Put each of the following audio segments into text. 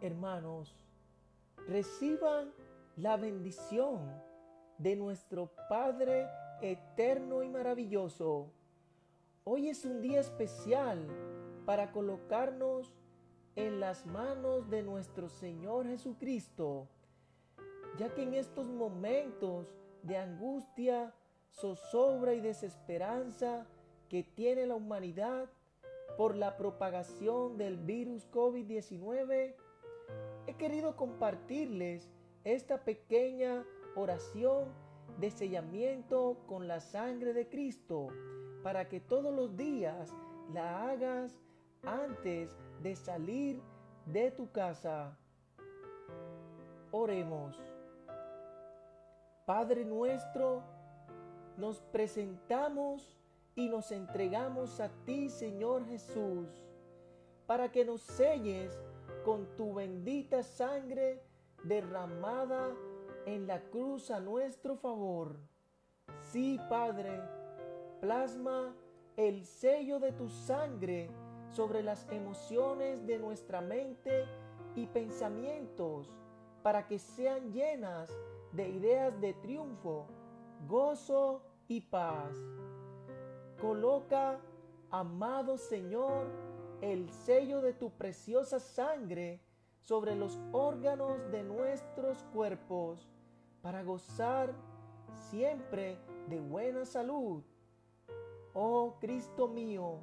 hermanos, reciban la bendición de nuestro Padre eterno y maravilloso. Hoy es un día especial para colocarnos en las manos de nuestro Señor Jesucristo, ya que en estos momentos de angustia, zozobra y desesperanza que tiene la humanidad por la propagación del virus COVID-19, he querido compartirles esta pequeña oración de sellamiento con la sangre de Cristo para que todos los días la hagas antes de salir de tu casa. Oremos. Padre nuestro, nos presentamos y nos entregamos a ti, Señor Jesús, para que nos selles con tu bendita sangre derramada en la cruz a nuestro favor. Sí, Padre, plasma el sello de tu sangre sobre las emociones de nuestra mente y pensamientos para que sean llenas de ideas de triunfo, gozo y paz. Coloca, amado Señor, el sello de tu preciosa sangre sobre los órganos de nuestros cuerpos para gozar siempre de buena salud. Oh Cristo mío,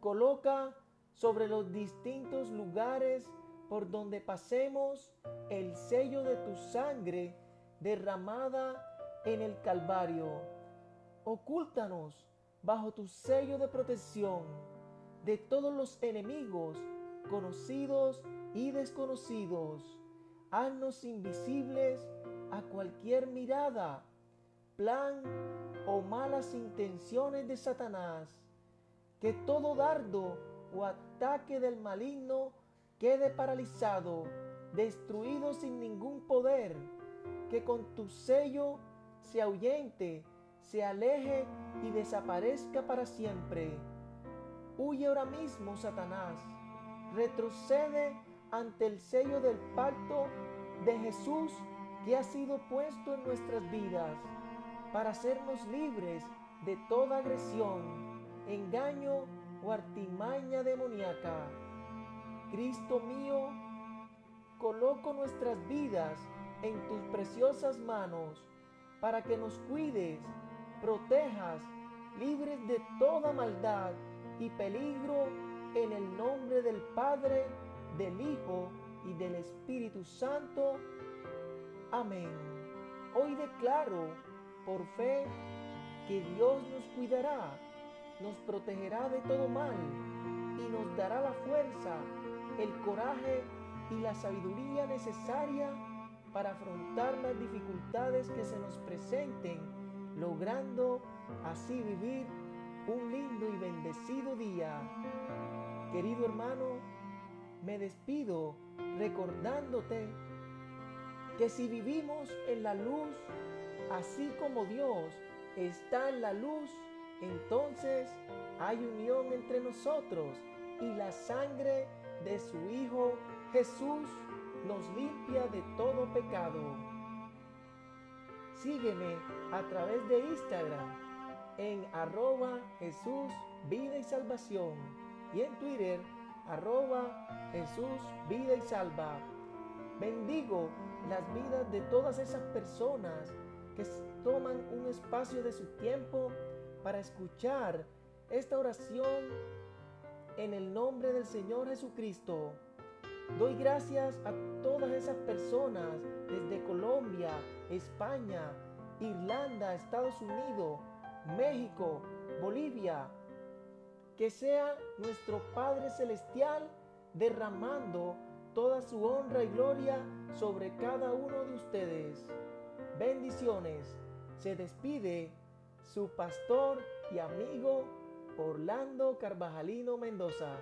coloca sobre los distintos lugares por donde pasemos el sello de tu sangre derramada en el Calvario. Ocúltanos bajo tu sello de protección de todos los enemigos, conocidos y desconocidos. Haznos invisibles a cualquier mirada, plan o malas intenciones de Satanás. Que todo dardo o ataque del maligno quede paralizado, destruido sin ningún poder. Que con tu sello se ahuyente, se aleje y desaparezca para siempre. Huye ahora mismo, Satanás. Retrocede ante el sello del pacto de Jesús que ha sido puesto en nuestras vidas para hacernos libres de toda agresión, engaño o artimaña demoníaca. Cristo mío, coloco nuestras vidas en tus preciosas manos para que nos cuides, protejas, libres de toda maldad y peligro en el nombre del Padre, del Hijo y del Espíritu Santo. Amén. Hoy declaro por fe que Dios nos cuidará, nos protegerá de todo mal y nos dará la fuerza, el coraje y la sabiduría necesaria para afrontar las dificultades que se nos presenten, logrando así vivir un lindo y bendecido Querido hermano, me despido recordándote que si vivimos en la luz, así como Dios está en la luz, entonces hay unión entre nosotros y la sangre de su Hijo Jesús nos limpia de todo pecado. Sígueme a través de Instagram en arroba Jesús Vida y Salvación y en Twitter arroba Jesús Vida y Salva. Bendigo las vidas de todas esas personas que toman un espacio de su tiempo para escuchar esta oración en el nombre del Señor Jesucristo. Doy gracias a todas esas personas desde Colombia, España, Irlanda, Estados Unidos, México, Bolivia. Que sea nuestro Padre Celestial derramando toda su honra y gloria sobre cada uno de ustedes. Bendiciones. Se despide su pastor y amigo Orlando Carvajalino Mendoza.